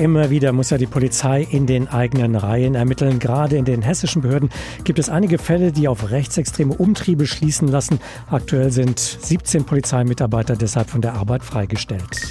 Immer wieder muss ja die Polizei in den eigenen Reihen ermitteln. Gerade in den hessischen Behörden gibt es einige Fälle, die auf rechtsextreme Umtriebe schließen lassen. Aktuell sind 17 Polizeimitarbeiter deshalb von der Arbeit freigestellt.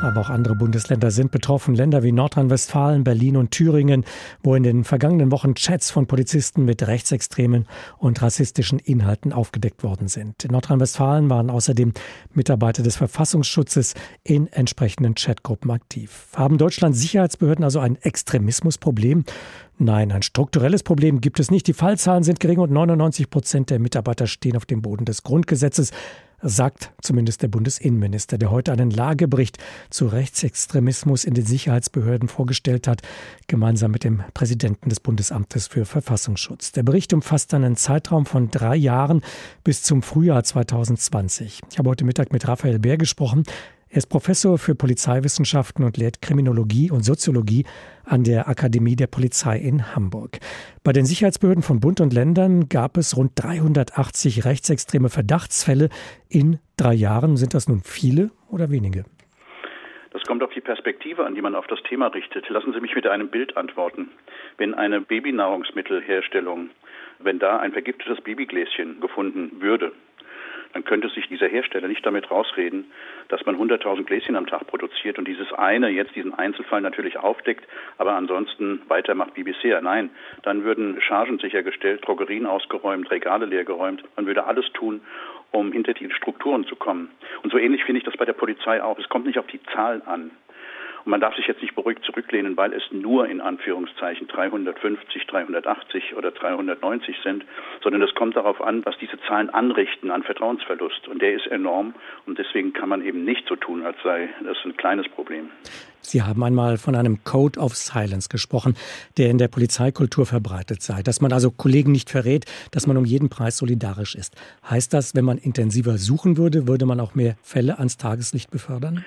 Aber auch andere Bundesländer sind betroffen. Länder wie Nordrhein-Westfalen, Berlin und Thüringen, wo in den vergangenen Wochen Chats von Polizisten mit rechtsextremen und rassistischen Inhalten aufgedeckt worden sind. In Nordrhein-Westfalen waren außerdem Mitarbeiter des Verfassungsschutzes in entsprechenden Chatgruppen aktiv. Haben Deutschlands Sicherheitsbehörden also ein Extremismusproblem? Nein, ein strukturelles Problem gibt es nicht. Die Fallzahlen sind gering und 99 Prozent der Mitarbeiter stehen auf dem Boden des Grundgesetzes sagt zumindest der Bundesinnenminister, der heute einen Lagebericht zu Rechtsextremismus in den Sicherheitsbehörden vorgestellt hat, gemeinsam mit dem Präsidenten des Bundesamtes für Verfassungsschutz. Der Bericht umfasst einen Zeitraum von drei Jahren bis zum Frühjahr 2020. Ich habe heute Mittag mit Raphael Bär gesprochen. Er ist Professor für Polizeiwissenschaften und lehrt Kriminologie und Soziologie an der Akademie der Polizei in Hamburg. Bei den Sicherheitsbehörden von Bund und Ländern gab es rund 380 rechtsextreme Verdachtsfälle in drei Jahren. Sind das nun viele oder wenige? Das kommt auf die Perspektive an, die man auf das Thema richtet. Lassen Sie mich mit einem Bild antworten. Wenn eine Babynahrungsmittelherstellung, wenn da ein vergiftetes Babygläschen gefunden würde, dann könnte sich dieser Hersteller nicht damit rausreden, dass man 100.000 Gläschen am Tag produziert und dieses eine jetzt diesen Einzelfall natürlich aufdeckt, aber ansonsten weitermacht wie bisher. Nein, dann würden Chargen sichergestellt, Drogerien ausgeräumt, Regale leergeräumt. Man würde alles tun, um hinter die Strukturen zu kommen. Und so ähnlich finde ich das bei der Polizei auch. Es kommt nicht auf die Zahl an. Man darf sich jetzt nicht beruhigt zurücklehnen, weil es nur in Anführungszeichen 350, 380 oder 390 sind, sondern es kommt darauf an, was diese Zahlen anrichten an Vertrauensverlust. Und der ist enorm. Und deswegen kann man eben nicht so tun, als sei das ein kleines Problem. Sie haben einmal von einem Code of Silence gesprochen, der in der Polizeikultur verbreitet sei, dass man also Kollegen nicht verrät, dass man um jeden Preis solidarisch ist. Heißt das, wenn man intensiver suchen würde, würde man auch mehr Fälle ans Tageslicht befördern?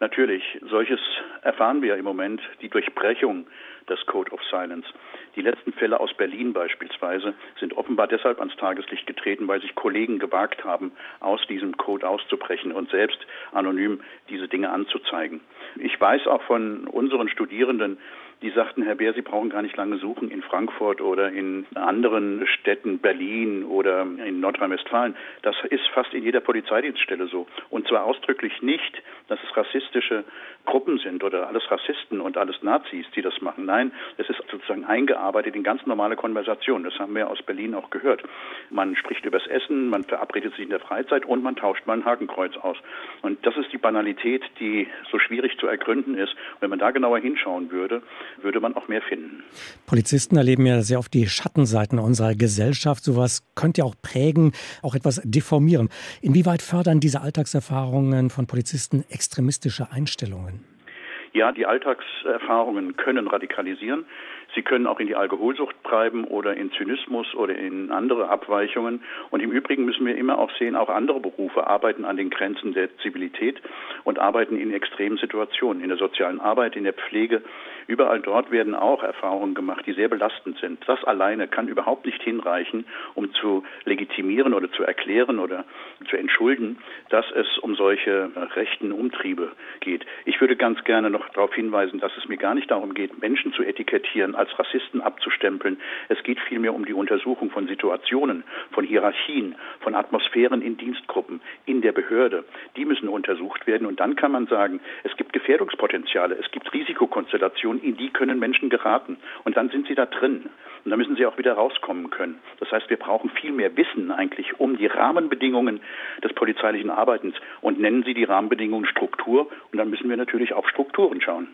Natürlich, solches erfahren wir im Moment, die Durchbrechung des Code of Silence. Die letzten Fälle aus Berlin beispielsweise sind offenbar deshalb ans Tageslicht getreten, weil sich Kollegen gewagt haben, aus diesem Code auszubrechen und selbst anonym diese Dinge anzuzeigen. Ich weiß auch von unseren Studierenden, die sagten, Herr Bär, Sie brauchen gar nicht lange suchen in Frankfurt oder in anderen Städten, Berlin oder in Nordrhein-Westfalen. Das ist fast in jeder Polizeidienststelle so. Und zwar ausdrücklich nicht, dass es rassistische Gruppen sind oder alles Rassisten und alles Nazis, die das machen. Nein, es ist sozusagen eingearbeitet in ganz normale Konversation. Das haben wir aus Berlin auch gehört. Man spricht übers Essen, man verabredet sich in der Freizeit und man tauscht mal ein Hakenkreuz aus. Und das ist die Banalität, die so schwierig zu ergründen ist. Und wenn man da genauer hinschauen würde, würde man auch mehr finden. Polizisten erleben ja sehr oft die Schattenseiten unserer Gesellschaft. Sowas könnte ja auch prägen, auch etwas deformieren. Inwieweit fördern diese Alltagserfahrungen von Polizisten extremistische Einstellungen? Ja, die Alltagserfahrungen können radikalisieren. Sie können auch in die Alkoholsucht treiben oder in Zynismus oder in andere Abweichungen. Und im Übrigen müssen wir immer auch sehen, auch andere Berufe arbeiten an den Grenzen der Zivilität und arbeiten in extremen Situationen, in der sozialen Arbeit, in der Pflege. Überall dort werden auch Erfahrungen gemacht, die sehr belastend sind. Das alleine kann überhaupt nicht hinreichen, um zu legitimieren oder zu erklären oder zu entschulden, dass es um solche rechten Umtriebe geht. Ich würde ganz gerne noch darauf hinweisen, dass es mir gar nicht darum geht, Menschen zu etikettieren als Rassisten abzustempeln. Es geht vielmehr um die Untersuchung von Situationen, von Hierarchien, von Atmosphären in Dienstgruppen, in der Behörde. Die müssen untersucht werden und dann kann man sagen, es gibt Gefährdungspotenziale, es gibt Risikokonstellationen, in die können Menschen geraten und dann sind sie da drin und dann müssen sie auch wieder rauskommen können. Das heißt, wir brauchen viel mehr Wissen eigentlich um die Rahmenbedingungen des polizeilichen Arbeitens und nennen Sie die Rahmenbedingungen Struktur und dann müssen wir natürlich auf Strukturen schauen.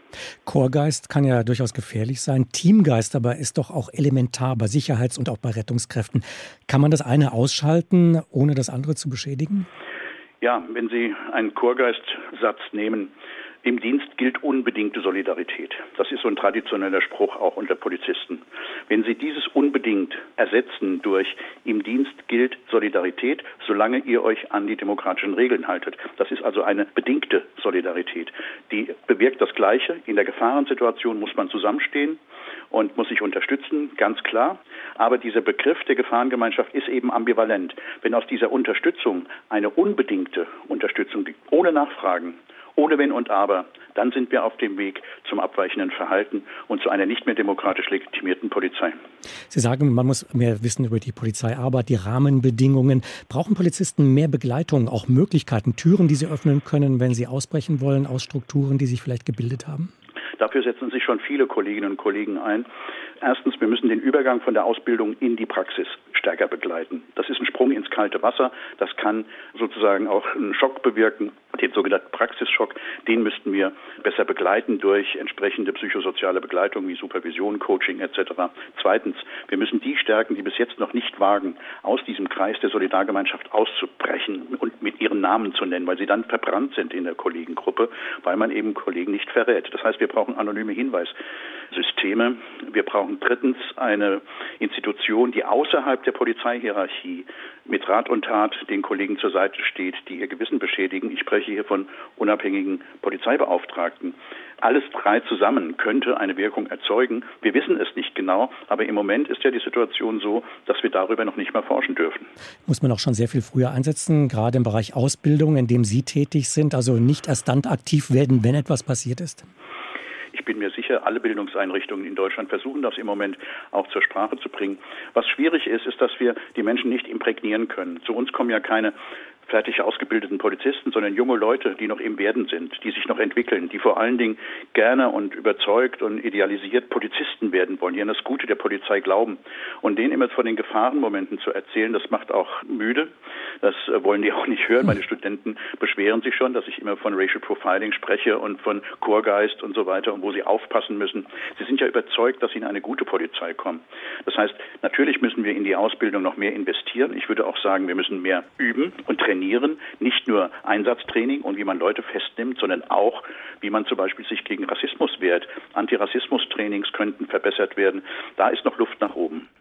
Chorgeist kann ja durchaus gefährlich sein. Team Teamgeist aber ist doch auch elementar bei Sicherheits- und auch bei Rettungskräften. Kann man das eine ausschalten, ohne das andere zu beschädigen? Ja, wenn Sie einen Chorgeistsatz nehmen, im Dienst gilt unbedingte Solidarität. Das ist so ein traditioneller Spruch auch unter Polizisten. Wenn Sie dieses unbedingt ersetzen durch im Dienst gilt Solidarität, solange ihr euch an die demokratischen Regeln haltet. Das ist also eine bedingte Solidarität. Die bewirkt das Gleiche. In der Gefahrensituation muss man zusammenstehen und muss sich unterstützen, ganz klar. Aber dieser Begriff der Gefahrengemeinschaft ist eben ambivalent. Wenn aus dieser Unterstützung eine unbedingte Unterstützung ohne Nachfragen Ohne Wenn und Aber, dann sind wir auf dem Weg zum abweichenden Verhalten und zu einer nicht mehr demokratisch legitimierten Polizei. Sie sagen, man muss mehr wissen über die Polizeiarbeit, die Rahmenbedingungen. Brauchen Polizisten mehr Begleitung, auch Möglichkeiten, Türen, die sie öffnen können, wenn sie ausbrechen wollen aus Strukturen, die sich vielleicht gebildet haben? Dafür setzen sich schon viele Kolleginnen und Kollegen ein. Erstens, wir müssen den Übergang von der Ausbildung in die Praxis stärker begleiten. Das ist ein Sprung ins kalte Wasser. Das kann sozusagen auch einen Schock bewirken, den sogenannten Praxisschock. Den müssten wir besser begleiten durch entsprechende psychosoziale Begleitung wie Supervision, Coaching etc. Zweitens, wir müssen die stärken, die bis jetzt noch nicht wagen, aus diesem Kreis der Solidargemeinschaft auszubrechen und mit ihren Namen zu nennen, weil sie dann verbrannt sind in der Kollegengruppe, weil man eben Kollegen nicht verrät. Das heißt, wir brauchen anonyme Hinweissysteme. Wir brauchen drittens eine Institution, die außerhalb der Polizeihierarchie mit Rat und Tat den Kollegen zur Seite steht, die ihr Gewissen beschädigen. Ich spreche hier von unabhängigen Polizeibeauftragten. Alles drei zusammen könnte eine Wirkung erzeugen. Wir wissen es nicht genau, aber im Moment ist ja die Situation so, dass wir darüber noch nicht mehr forschen dürfen. Muss man auch schon sehr viel früher einsetzen, gerade im Bereich Ausbildung, in dem Sie tätig sind, also nicht erst dann aktiv werden, wenn etwas passiert ist? Ich bin mir sicher, alle Bildungseinrichtungen in Deutschland versuchen das im Moment auch zur Sprache zu bringen. Was schwierig ist, ist, dass wir die Menschen nicht imprägnieren können. Zu uns kommen ja keine fertig ausgebildeten Polizisten, sondern junge Leute, die noch im Werden sind, die sich noch entwickeln, die vor allen Dingen gerne und überzeugt und idealisiert Polizisten werden wollen, die an das Gute der Polizei glauben. Und denen immer von den Gefahrenmomenten zu erzählen, das macht auch müde. Das äh, wollen die auch nicht hören. Meine Studenten beschweren sich schon, dass ich immer von Racial Profiling spreche und von Chorgeist und so weiter und wo sie aufpassen müssen. Sie sind ja überzeugt, dass sie in eine gute Polizei kommen. Das heißt, natürlich müssen wir in die Ausbildung noch mehr investieren. Ich würde auch sagen, wir müssen mehr üben und trainieren trainieren, nicht nur Einsatztraining und wie man Leute festnimmt, sondern auch, wie man zum Beispiel sich gegen Rassismus wehrt. Antirassismus-Trainings könnten verbessert werden. Da ist noch Luft nach oben.